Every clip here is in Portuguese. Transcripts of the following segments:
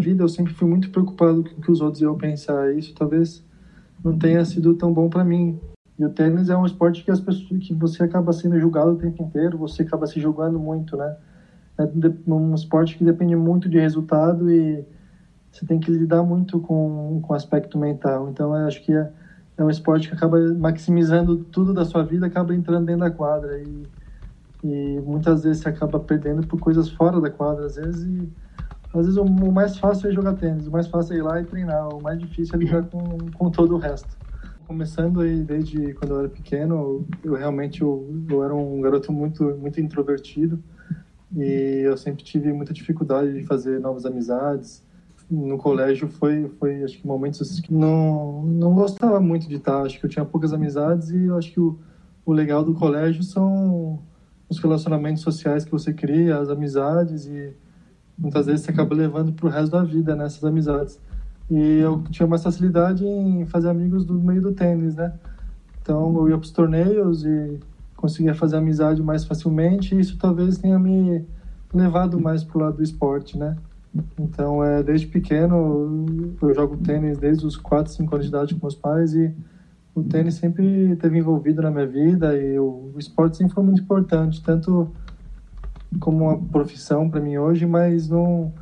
vida eu sempre fui muito preocupado com o que os outros iam pensar. Isso talvez não tenha sido tão bom para mim. E o tênis é um esporte que as pessoas que você acaba sendo julgado o tempo inteiro, você acaba se julgando muito, né? É um esporte que depende muito de resultado e você tem que lidar muito com com o aspecto mental. Então eu acho que é, é um esporte que acaba maximizando tudo da sua vida, acaba entrando dentro da quadra e, e muitas vezes você acaba perdendo por coisas fora da quadra, às vezes e às vezes o, mais fácil é jogar tênis, o mais fácil é ir lá e treinar, o mais difícil é lidar com, com todo o resto. Começando aí desde quando eu era pequeno, eu realmente eu, eu era um garoto muito muito introvertido e eu sempre tive muita dificuldade de fazer novas amizades. No colégio foi foi acho que momentos assim que não não gostava muito de estar, acho que eu tinha poucas amizades e eu acho que o, o legal do colégio são os relacionamentos sociais que você cria, as amizades e muitas vezes você acaba levando para o resto da vida nessas né, amizades. E eu tinha mais facilidade em fazer amigos do meio do tênis, né? Então eu ia para os torneios e conseguia fazer amizade mais facilmente. E isso talvez tenha me levado mais para o lado do esporte, né? Então, é, desde pequeno, eu jogo tênis desde os 4, 5 anos de idade com meus pais e o tênis sempre esteve envolvido na minha vida e o, o esporte sempre foi muito importante, tanto como uma profissão para mim hoje, mas não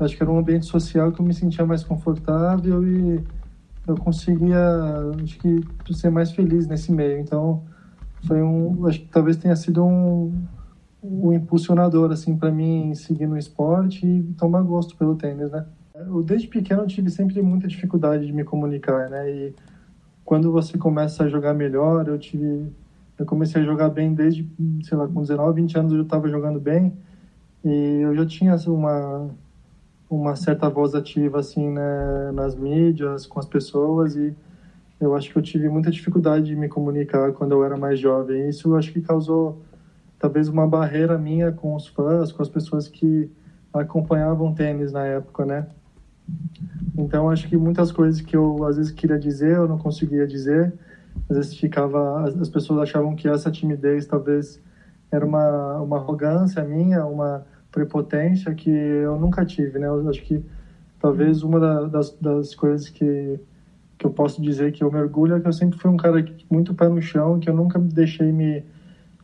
acho que era um ambiente social que eu me sentia mais confortável e eu conseguia acho que ser mais feliz nesse meio. Então foi um acho que talvez tenha sido um, um impulsionador assim para mim seguir no esporte e tomar gosto pelo tênis, né? Eu desde pequeno eu tive sempre muita dificuldade de me comunicar, né? E quando você começa a jogar melhor, eu tive eu comecei a jogar bem desde, sei lá, com 19, 20 anos eu já estava jogando bem. E eu já tinha assim, uma uma certa voz ativa assim né, nas mídias com as pessoas. E eu acho que eu tive muita dificuldade de me comunicar quando eu era mais jovem. Isso eu acho que causou talvez uma barreira minha com os fãs com as pessoas que acompanhavam tênis na época né? Então acho que muitas coisas que eu às vezes queria dizer eu não conseguia dizer às vezes ficava as pessoas achavam que essa timidez talvez era uma uma arrogância minha uma prepotência que eu nunca tive né? Eu acho que talvez uma das, das coisas que que eu posso dizer que eu mergulho é que eu sempre fui um cara muito pé no chão que eu nunca me deixei me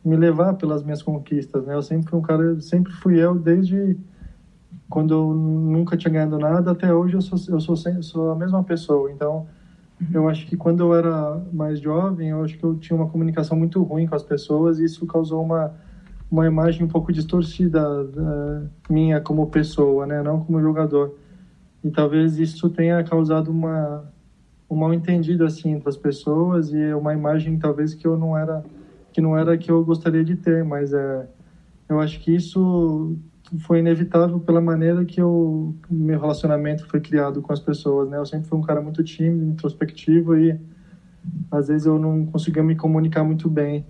me levar pelas minhas conquistas né? Eu sempre fui um cara sempre fui eu desde quando eu nunca tinha ganhado nada até hoje eu sou eu sou sou a mesma pessoa. Então eu acho que quando eu era mais jovem, eu acho que eu tinha uma comunicação muito ruim com as pessoas e isso causou uma uma imagem um pouco distorcida da minha como pessoa, né, não como jogador. E talvez isso tenha causado uma um mal entendido assim entre as pessoas e uma imagem talvez que eu não era que não era que eu gostaria de ter, mas é eu acho que isso foi inevitável pela maneira que o meu relacionamento foi criado com as pessoas, né? Eu sempre fui um cara muito tímido, introspectivo e às vezes eu não conseguia me comunicar muito bem.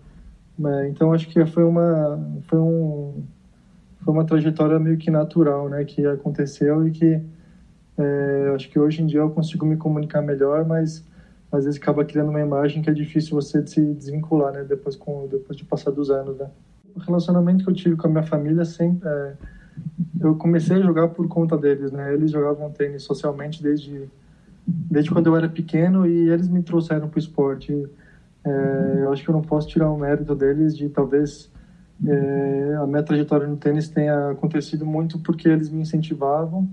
Né? Então acho que foi uma foi um foi uma trajetória meio que natural, né? Que aconteceu e que é, acho que hoje em dia eu consigo me comunicar melhor, mas às vezes acaba criando uma imagem que é difícil você se desvincular, né? Depois com depois de passar dos anos, né? O relacionamento que eu tive com a minha família sempre é, eu comecei a jogar por conta deles né? Eles jogavam tênis socialmente desde desde quando eu era pequeno e eles me trouxeram para o esporte. É, eu acho que eu não posso tirar o mérito deles de talvez é, a minha trajetória no tênis tenha acontecido muito porque eles me incentivavam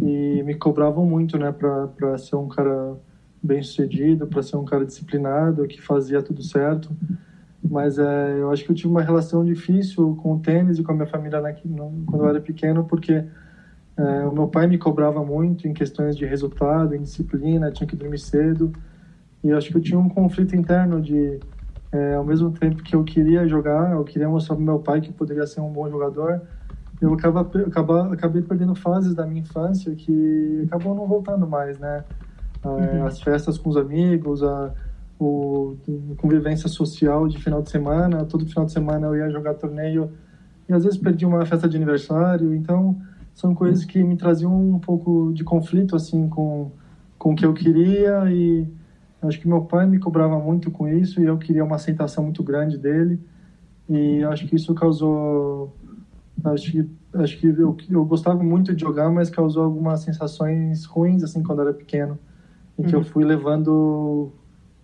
e me cobravam muito né? Para ser um cara bem sucedido para ser um cara disciplinado que fazia tudo certo mas é, eu acho que eu tive uma relação difícil com o tênis e com a minha família na, quando eu era pequeno, porque é, o meu pai me cobrava muito em questões de resultado, em disciplina, tinha que dormir cedo. E eu acho que eu tinha um conflito interno de, é, ao mesmo tempo que eu queria jogar, eu queria mostrar para meu pai que poderia ser um bom jogador, eu acaba, acaba, acabei perdendo fases da minha infância que acabou não voltando mais, né? É, uhum. As festas com os amigos, a o, convivência social de final de semana. Todo final de semana eu ia jogar torneio e às vezes perdi uma festa de aniversário. Então, são coisas que me traziam um pouco de conflito assim com com o que eu queria e acho que meu pai me cobrava muito com isso e eu queria uma aceitação muito grande dele e acho que isso causou acho que acho que eu, eu gostava muito de jogar, mas causou algumas sensações ruins assim quando eu era pequeno e que eu uhum. fui levando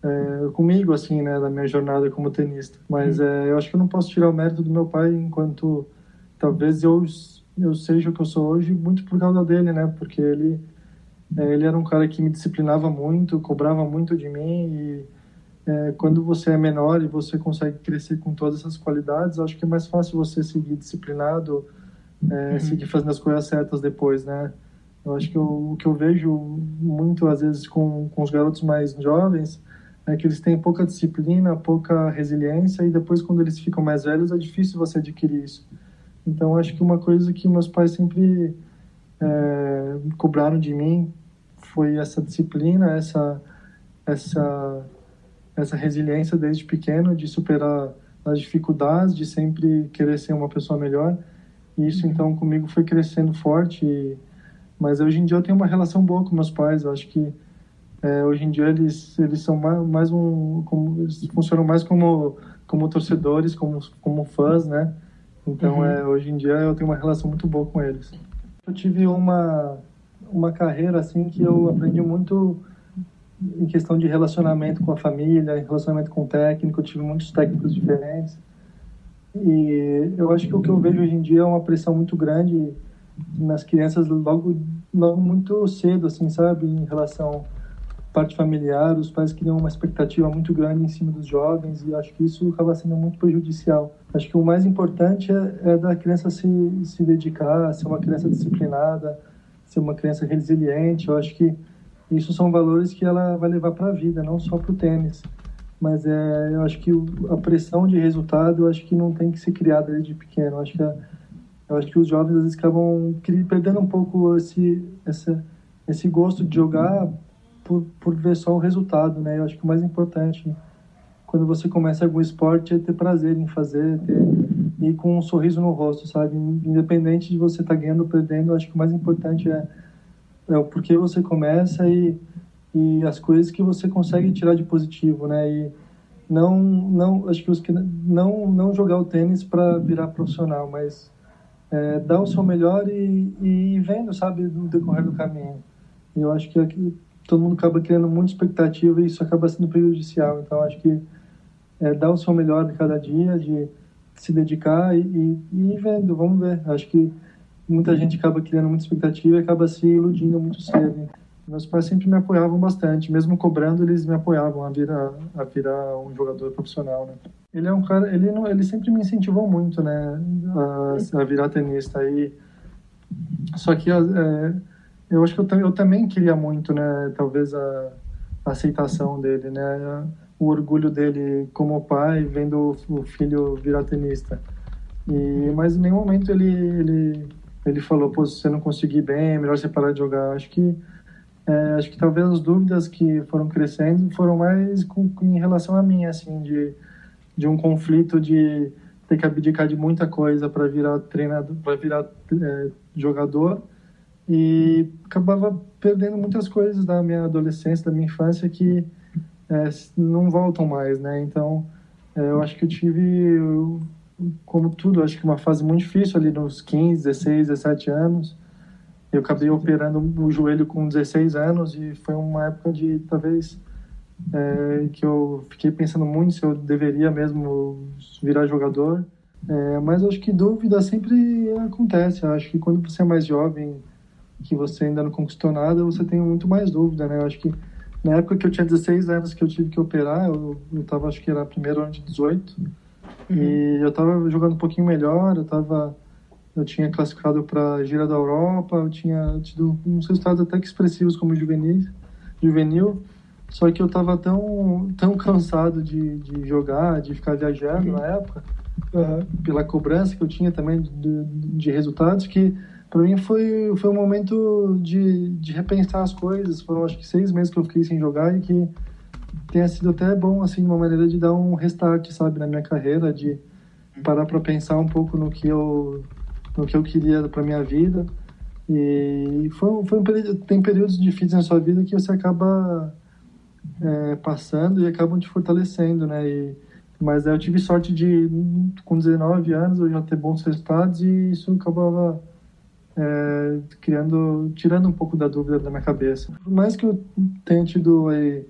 é, comigo assim, né, na minha jornada como tenista. Mas uhum. é, eu acho que eu não posso tirar o mérito do meu pai enquanto talvez eu eu seja o que eu sou hoje muito por causa dele, né? Porque ele é, ele era um cara que me disciplinava muito, cobrava muito de mim e quando você é menor e você consegue crescer com todas essas qualidades, acho que é mais fácil você seguir disciplinado, uhum. seguir fazendo as coisas certas depois, né? Eu acho que eu, o que eu vejo muito, às vezes, com, com os garotos mais jovens é que eles têm pouca disciplina, pouca resiliência e depois, quando eles ficam mais velhos, é difícil você adquirir isso. Então, acho que uma coisa que meus pais sempre é, cobraram de mim foi essa disciplina, essa essa essa resiliência desde pequeno de superar as dificuldades, de sempre querer ser uma pessoa melhor. E isso então comigo foi crescendo forte. E... Mas hoje em dia eu tenho uma relação boa com meus pais. Eu acho que é, hoje em dia eles eles são mais, mais um como eles funcionam mais como como torcedores, como como fãs, né? Então uhum. é, hoje em dia eu tenho uma relação muito boa com eles. Eu tive uma uma carreira assim que eu aprendi muito em questão de relacionamento com a família, em relacionamento com o técnico, eu tive muitos técnicos diferentes. E eu acho que o que eu vejo hoje em dia é uma pressão muito grande nas crianças logo, logo muito cedo, assim, sabe, em relação parte familiar, os pais criam uma expectativa muito grande em cima dos jovens e acho que isso acaba sendo muito prejudicial. Acho que o mais importante é, é da criança se, se dedicar, ser uma criança disciplinada, ser uma criança resiliente. Eu acho que isso são valores que ela vai levar para a vida, não só para o tênis. Mas é, eu acho que a pressão de resultado, eu acho que não tem que ser criada desde pequeno. Eu acho que, a, eu acho que os jovens às vezes acabam perdendo um pouco esse, esse gosto de jogar por, por ver só o resultado, né? Eu acho que o mais importante quando você começa algum esporte é ter prazer em fazer, ter, ir com um sorriso no rosto, sabe? Independente de você estar tá ganhando ou perdendo, acho que o mais importante é é o porquê você começa e, e as coisas que você consegue tirar de positivo, né? E não, não acho que os que não não jogar o tênis para virar profissional, mas é, dar o seu melhor e, e vendo, sabe, no decorrer do caminho. E eu acho que aqui, todo mundo acaba criando muita expectativa e isso acaba sendo prejudicial. Então acho que é, dar o seu melhor de cada dia, de se dedicar e, e, e ir vendo, vamos ver. Acho que muita gente acaba criando muita expectativa e acaba se iludindo muito cedo. Meus pais sempre me apoiavam bastante, mesmo cobrando, eles me apoiavam a virar, a virar um jogador profissional, né? Ele é um cara, ele não, ele sempre me incentivou muito, né, a, a virar tenista. E só que é, eu acho que eu, eu também queria muito, né, talvez a, a aceitação dele, né, o orgulho dele como pai vendo o filho virar tenista. E mas em nenhum momento ele ele ele falou, pô, se você não conseguir bem, é melhor você parar de jogar. Acho que é, acho que talvez as dúvidas que foram crescendo foram mais com, em relação a mim, assim, de, de um conflito de ter que abdicar de muita coisa para virar treinador, para virar é, jogador e acabava perdendo muitas coisas da minha adolescência, da minha infância que é, não voltam mais, né? Então, é, eu acho que eu tive como tudo, acho que uma fase muito difícil ali nos 15, 16, 17 anos. Eu acabei operando o joelho com 16 anos e foi uma época de talvez é, que eu fiquei pensando muito se eu deveria mesmo virar jogador. É, mas acho que dúvida sempre acontece. Eu acho que quando você é mais jovem, que você ainda não conquistou nada, você tem muito mais dúvida, né? Eu acho que na época que eu tinha 16 anos que eu tive que operar, eu, eu tava, acho que era primeiro ano de 18, Uhum. E eu estava jogando um pouquinho melhor, eu tava eu tinha classificado para a gira da Europa, eu tinha tido uns resultados até que expressivos como juvenil, juvenil só que eu estava tão, tão cansado de, de jogar, de ficar viajando uhum. na época, uh, pela cobrança que eu tinha também de, de resultados, que para mim foi, foi um momento de, de repensar as coisas. Foram acho que seis meses que eu fiquei sem jogar e que tenha sido até bom, assim, uma maneira de dar um restart, sabe, na minha carreira, de parar para pensar um pouco no que eu, no que eu queria para minha vida. E foi, foi um período, tem períodos difíceis na sua vida que você acaba é, passando e acabam te fortalecendo, né? E Mas eu tive sorte de, com 19 anos, eu já ter bons resultados e isso acabava é, criando, tirando um pouco da dúvida da minha cabeça. Por mais que eu tenha tido aí,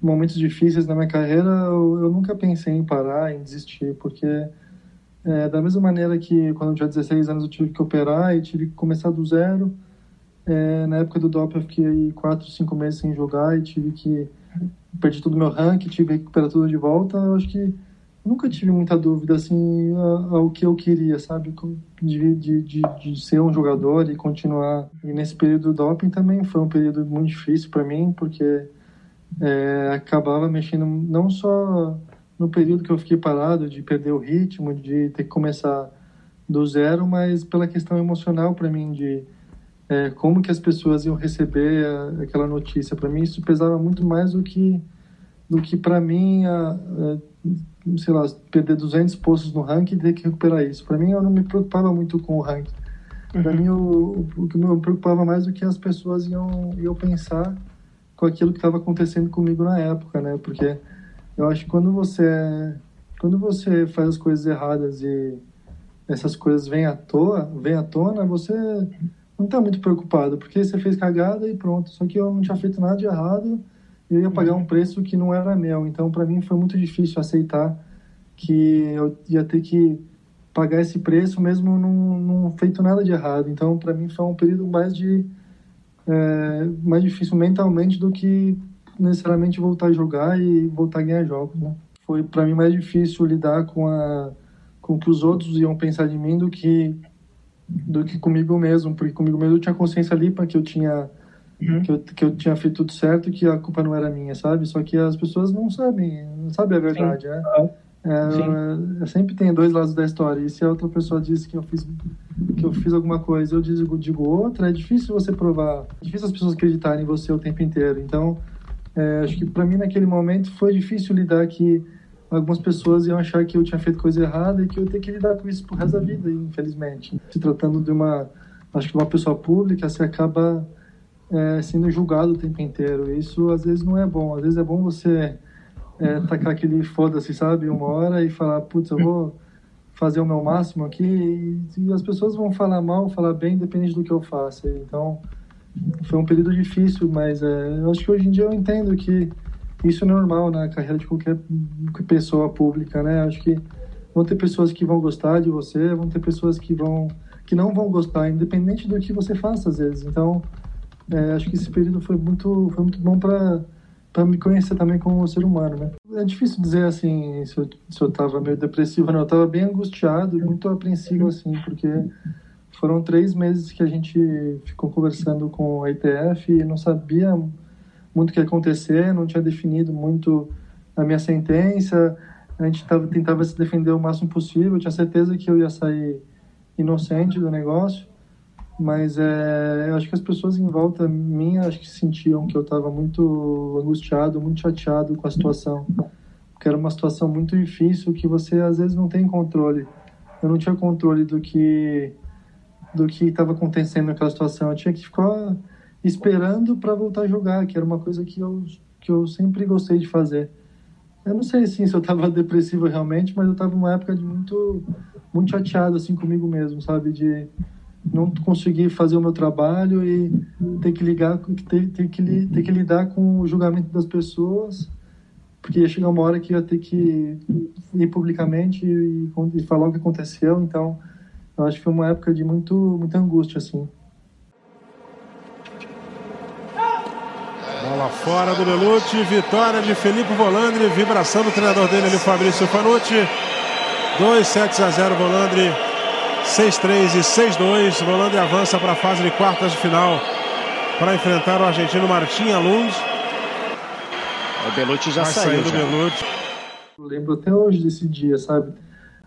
momentos difíceis na minha carreira, eu, eu, nunca pensei em parar, em desistir, porque é, da mesma maneira que quando eu tinha 16 anos eu tive que operar e tive que começar do zero, é, na época do DOP eu fiquei 4, 5 meses sem jogar e tive que perdi todo o meu ranking, tive que recuperar tudo de volta. Eu acho que nunca tive muita dúvida assim ao que eu queria, sabe? De, de, de, de, ser um jogador e continuar. E nesse período do doping também foi um período muito difícil para mim, porque é, acabava mexendo não só no período que eu fiquei parado, de perder o ritmo, de ter que começar do zero, mas pela questão emocional para mim de é, como que as pessoas iam receber a, aquela notícia. Para mim isso pesava muito mais do que do que para mim a, a, sei lá perder 200 postos no ranking e ter que recuperar isso. Para mim eu não me preocupava muito com o ranking. Para uhum. mim o, o que me preocupava mais do que as pessoas iam iam pensar com aquilo que estava acontecendo comigo na época, né? Porque eu acho que quando você quando você faz as coisas erradas e essas coisas vêm à toa, vêm à tona, você não tá muito preocupado, porque você fez cagada e pronto. Só que eu não tinha feito nada de errado e eu ia pagar um preço que não era meu. Então, para mim, foi muito difícil aceitar que eu ia ter que pagar esse preço mesmo não, não feito nada de errado. Então, para mim, foi um período mais de é, mais difícil mentalmente do que necessariamente voltar a jogar e voltar a ganhar jogos. Né? Foi para mim mais difícil lidar com a com o que os outros iam pensar de mim do que do que comigo mesmo, porque comigo mesmo eu tinha consciência limpa que eu tinha uhum. que, eu, que eu tinha feito tudo certo que a culpa não era minha, sabe? Só que as pessoas não sabem, não sabem a verdade, né? É, é, sempre tem dois lados da história. E se a outra pessoa diz que eu fiz que eu fiz alguma coisa, eu digo, digo outra, é difícil você provar. É difícil as pessoas acreditarem em você o tempo inteiro. Então, é, acho que para mim naquele momento foi difícil lidar que algumas pessoas iam achar que eu tinha feito coisa errada e que eu ia ter que lidar com isso pro resto da vida, infelizmente. Se tratando de uma, acho que uma pessoa pública, você acaba é, sendo julgado o tempo inteiro. Isso às vezes não é bom. Às vezes é bom você é, tacar aquele foda-se, sabe, uma hora e falar, putz, eu vou fazer o meu máximo aqui e, e, as pessoas vão falar mal, falar bem, depende do que eu faça. Então, foi um período difícil, mas é, eu acho que hoje em dia eu entendo que isso é normal na carreira de qualquer pessoa pública, né? Acho que vão ter pessoas que vão gostar de você, vão ter pessoas que vão que não vão gostar, independente do que você faça às vezes. Então, é, acho que esse período foi muito foi muito bom para para me conhecer também como ser humano, né? É difícil dizer assim se eu, se eu meio depressivo, não. Eu tava bem angustiado, muito apreensivo assim, porque foram três meses que a gente ficou conversando com a ITF e não sabia muito o que ia acontecer, não tinha definido muito a minha sentença, a gente tava, tentava se defender o máximo possível, eu tinha certeza que eu ia sair inocente do negócio, mas é, eu acho que as pessoas em volta minha acho que sentiam que eu estava muito angustiado, muito chateado com a situação, porque era uma situação muito difícil que você às vezes não tem controle. Eu não tinha controle do que do que estava acontecendo naquela situação. Eu tinha que ficar esperando para voltar a jogar, que era uma coisa que eu, que eu sempre gostei de fazer. Eu não sei assim, se eu estava depressivo realmente, mas eu estava numa época de muito, muito chateado assim comigo mesmo, sabe? De não conseguir fazer o meu trabalho e ter que ligar, ter, ter, que, ter que lidar com o julgamento das pessoas, porque ia chegar uma hora que ia ter que ir publicamente e, e falar o que aconteceu. Então, eu acho que foi uma época de muito, muita angústia assim. Bola fora do Belucci, vitória de Felipe Volandri, vibração do treinador dele ali, Fabrício Fanucci. 2 sets a 0 Volandri, 6-3 e 6-2. Volandri avança para a fase de quartas de final para enfrentar o argentino Martim Alund. O Belucci já Vai saiu. do Belucci. Eu lembro até hoje desse dia, sabe?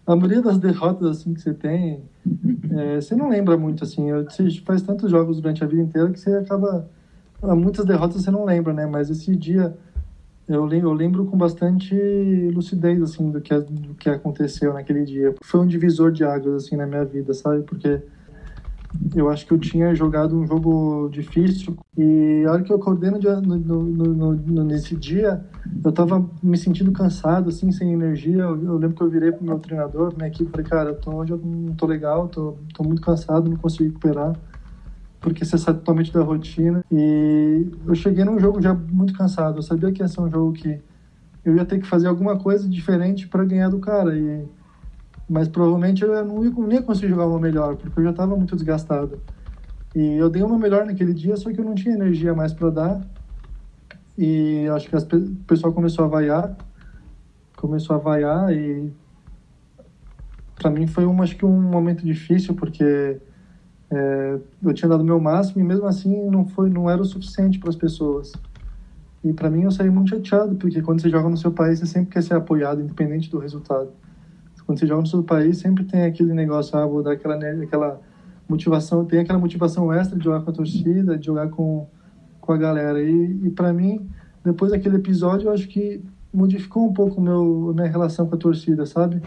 A maioria das derrotas assim que você tem, é, você não lembra muito assim. Você faz tantos jogos durante a vida inteira que você acaba muitas derrotas você não lembra, né? Mas esse dia eu eu lembro com bastante lucidez, assim, do que, do que aconteceu naquele dia. Foi um divisor de águas, assim, na minha vida, sabe? Porque eu acho que eu tinha jogado um jogo difícil e a hora que eu acordei no, no, no, no nesse dia, eu tava me sentindo cansado, assim, sem energia. Eu, eu lembro que eu virei pro meu treinador, pra minha equipe, falei, cara, tô, hoje eu não tô legal, tô, tô muito cansado, não consigo recuperar, porque você sai totalmente da rotina. E eu cheguei num jogo já muito cansado, eu sabia que ia ser um jogo que eu ia ter que fazer alguma coisa diferente para ganhar do cara. E mas provavelmente eu não ia, nem ia conseguir jogar uma melhor, porque eu já estava muito desgastado. E eu dei uma melhor naquele dia, só que eu não tinha energia mais para dar. E acho que as, o pessoal começou a vaiar, começou a vaiar e para mim foi um, acho que um momento difícil porque é, eu tinha dado o meu máximo e mesmo assim não foi, não era o suficiente para as pessoas. E para mim eu saí muito chateado porque quando você joga no seu país você sempre quer ser apoiado, independente do resultado quando você joga no seu país, sempre tem aquele negócio, ah, vou dar aquela, aquela motivação, tem aquela motivação extra de jogar com a torcida, de jogar com, com a galera. E, e para mim, depois daquele episódio, eu acho que modificou um pouco meu, minha relação com a torcida, sabe?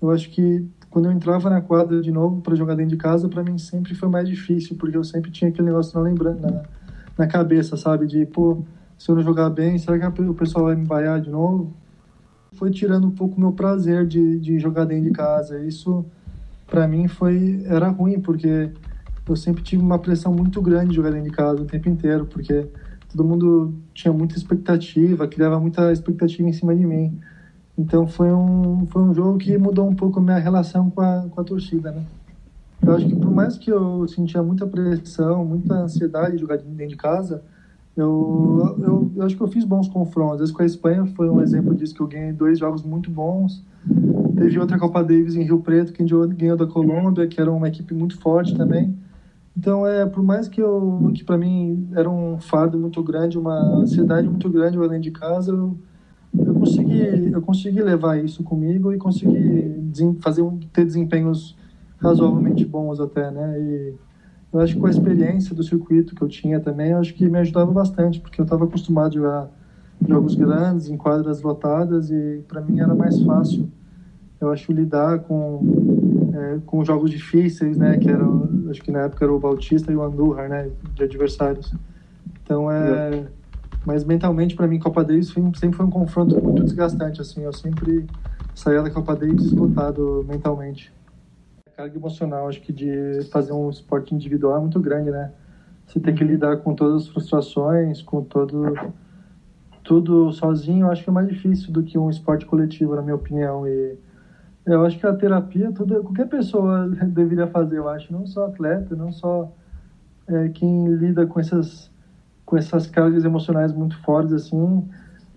Eu acho que quando eu entrava na quadra de novo para jogar dentro de casa, para mim sempre foi mais difícil, porque eu sempre tinha aquele negócio na lembrando na, na cabeça, sabe? De, pô, se eu não jogar bem, será que o pessoal vai me vaiar de novo? foi tirando um pouco meu prazer de, de jogar dentro de casa. Isso, para mim, foi era ruim, porque eu sempre tive uma pressão muito grande de jogar dentro de casa o tempo inteiro, porque todo mundo tinha muita expectativa, criava muita expectativa em cima de mim. Então foi um, foi um jogo que mudou um pouco minha relação com a, com a torcida, né? Eu acho que por mais que eu sentia muita pressão, muita ansiedade de jogar dentro de casa, eu, eu, eu, acho que eu fiz bons confrontos. Vezes com a Espanha foi um exemplo disso, que eu ganhei dois jogos muito bons. Teve outra Copa Davis em Rio Preto, que ganhou da Colômbia, que era uma equipe muito forte também. Então, é, por mais que eu, que para mim era um fardo muito grande, uma ansiedade muito grande além de casa, eu consegui, eu consegui levar isso comigo e consegui fazer ter desempenhos razoavelmente bons até, né? E, eu acho que com a experiência do circuito que eu tinha também, eu acho que me ajudava bastante, porque eu estava acostumado a jogar jogos grandes, em quadras lotadas, e para mim era mais fácil, eu acho, lidar com, é, com jogos difíceis, né, que era, acho que na época era o Bautista e o Andújar, né, de adversários. Então, é... Mas mentalmente, para mim, Copa Davis sempre foi um confronto muito desgastante, assim, eu sempre saía da Copa Davis esgotado mentalmente carga emocional, acho que de fazer um esporte individual é muito grande, né? Você tem que lidar com todas as frustrações, com todo tudo sozinho, acho que é mais difícil do que um esporte coletivo, na minha opinião. E eu acho que a terapia, tudo, qualquer pessoa deveria fazer, eu acho, não só atleta, não só é, quem lida com essas com essas cargas emocionais muito fortes assim.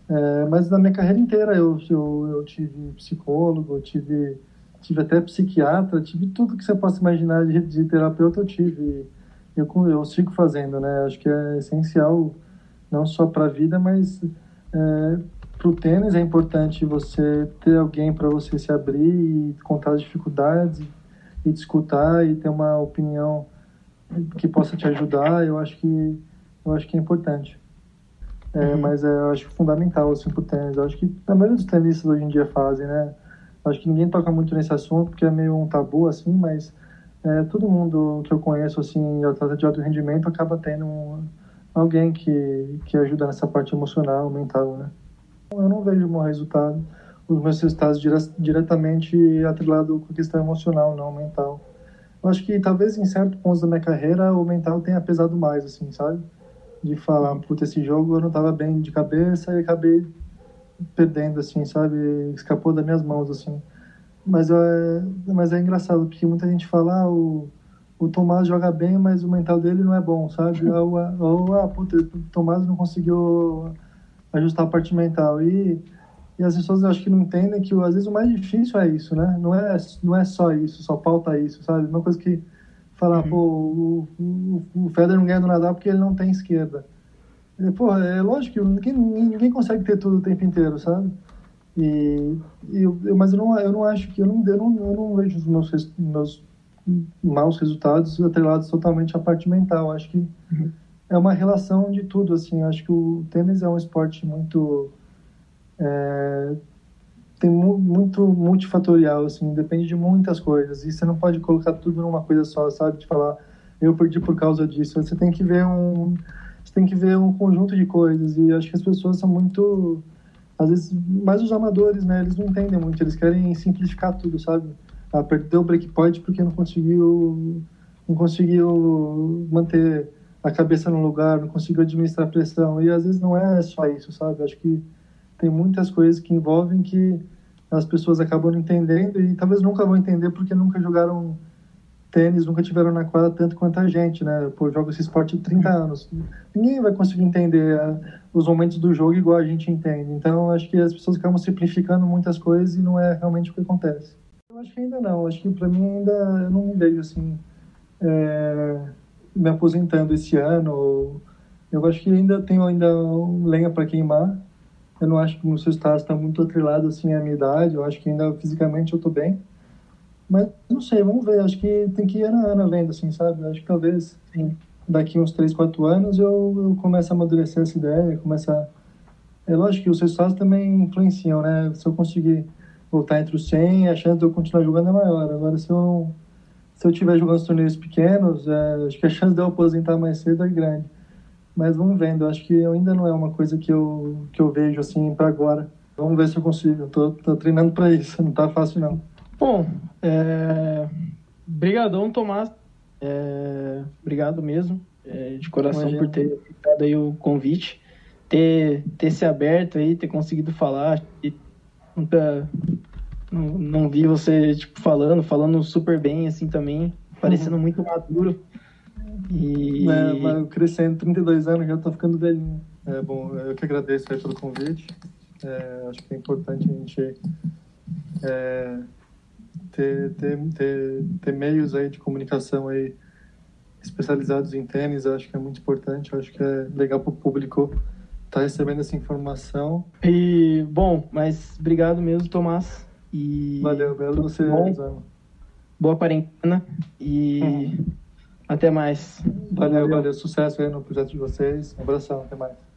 É, mas na minha carreira inteira eu, eu, eu tive psicólogo, eu tive tive até psiquiatra, tive tudo que você possa imaginar de, de terapeuta eu tive. Eu, eu sigo fazendo, né? Acho que é essencial não só para a vida, mas é, para o tênis é importante você ter alguém para você se abrir e contar as dificuldades e te escutar e ter uma opinião que possa te ajudar. Eu acho que eu acho que é importante. É, uhum. Mas é, eu acho fundamental assim para o tênis. Eu acho que a maioria dos tenistas hoje em dia fazem, né? Acho que ninguém toca muito nesse assunto, porque é meio um tabu, assim, mas é, todo mundo que eu conheço, assim, atleta de alto rendimento, acaba tendo um, alguém que, que ajuda nessa parte emocional, mental, né? Eu não vejo meu resultado, os meus resultados dire, diretamente atrelados com a questão emocional, não mental. Eu acho que talvez em certo ponto da minha carreira o mental tenha pesado mais, assim, sabe? De falar, puta, esse jogo eu não estava bem de cabeça e acabei perdendo, assim, sabe? Escapou das minhas mãos, assim. Mas é, mas é engraçado, porque muita gente fala, ah, o, o Tomás joga bem, mas o mental dele não é bom, sabe? ou, ou ah, puta, o Tomás não conseguiu ajustar a parte mental. E, e as pessoas acho que não entendem que às vezes o mais difícil é isso, né? Não é, não é só isso, só pauta isso, sabe? Uma coisa que falar, uhum. pô, o, o, o Federer não ganha do Nadal porque ele não tem esquerda. Porra, é lógico que ninguém, ninguém consegue ter tudo o tempo inteiro, sabe? E, eu, eu, mas eu não, eu não acho que. Eu não, eu não, eu não vejo os meus, meus maus resultados atrelados totalmente à parte mental. Acho que uhum. é uma relação de tudo, assim. Acho que o tênis é um esporte muito. É, tem mu muito multifatorial, assim, depende de muitas coisas. E você não pode colocar tudo numa coisa só, sabe? De falar, eu perdi por causa disso. Você tem que ver um, você tem que ver um conjunto de coisas e acho que as pessoas são muito, às vezes, mais os amadores, né? Eles não entendem muito, eles querem simplificar tudo, sabe? Ah, perdeu o breakpoint porque não conseguiu, não conseguiu manter a cabeça no lugar, não conseguiu administrar a pressão e às vezes não é só isso, sabe? Acho que tem muitas coisas que envolvem que as pessoas acabam entendendo e talvez nunca vão entender porque nunca jogaram tênis, nunca tiveram na quadra tanto quanto a gente, né? Pô, eu jogo esse esporte há 30 anos. Ninguém vai conseguir entender uh, os momentos do jogo igual a gente entende. Então, acho que as pessoas acabam simplificando muitas coisas e não é realmente o que acontece. Eu acho que ainda não. Acho que para mim ainda eu não me vejo assim é, me aposentando esse ano. Eu acho que ainda tenho ainda lenha para queimar. Eu não acho que o meu estado está muito atrelado assim à minha idade. Eu acho que ainda fisicamente eu estou bem. Mas não sei, vamos ver. Acho que tem que ir ano a vendo, assim, sabe? Acho que talvez sim, daqui uns 3, 4 anos eu, eu comece a amadurecer essa ideia, começar. É lógico que os resultados também influenciam, né? Se eu conseguir voltar entre os 100, a chance de eu continuar jogando é maior. Agora, se eu se eu estiver jogando os torneios pequenos, é, acho que a chance de eu aposentar mais cedo é grande. Mas vamos vendo, acho que ainda não é uma coisa que eu, que eu vejo assim para agora. Vamos ver se eu consigo. Tô, tô treinando para isso, não tá fácil não. Bom, é... brigadão, Tomás. É... Obrigado mesmo, é, de coração, Imagina. por ter dado aí o convite. Ter, ter se aberto aí, ter conseguido falar. Nunca não, não vi você, tipo, falando, falando super bem, assim, também. Parecendo uhum. muito maduro. E... É, mas crescendo, 32 anos, já tô ficando velhinho. É, bom, eu que agradeço aí pelo convite. É, acho que é importante a gente... É, ter, ter, ter, ter meios aí de comunicação aí especializados em tênis, acho que é muito importante, acho que é legal para o público estar tá recebendo essa informação. E, bom, mas obrigado mesmo, Tomás. E Valeu, belo você. Bom. Boa quarentena e uhum. Até mais. Valeu, valeu, valeu. Sucesso aí no projeto de vocês. Um abração, até mais.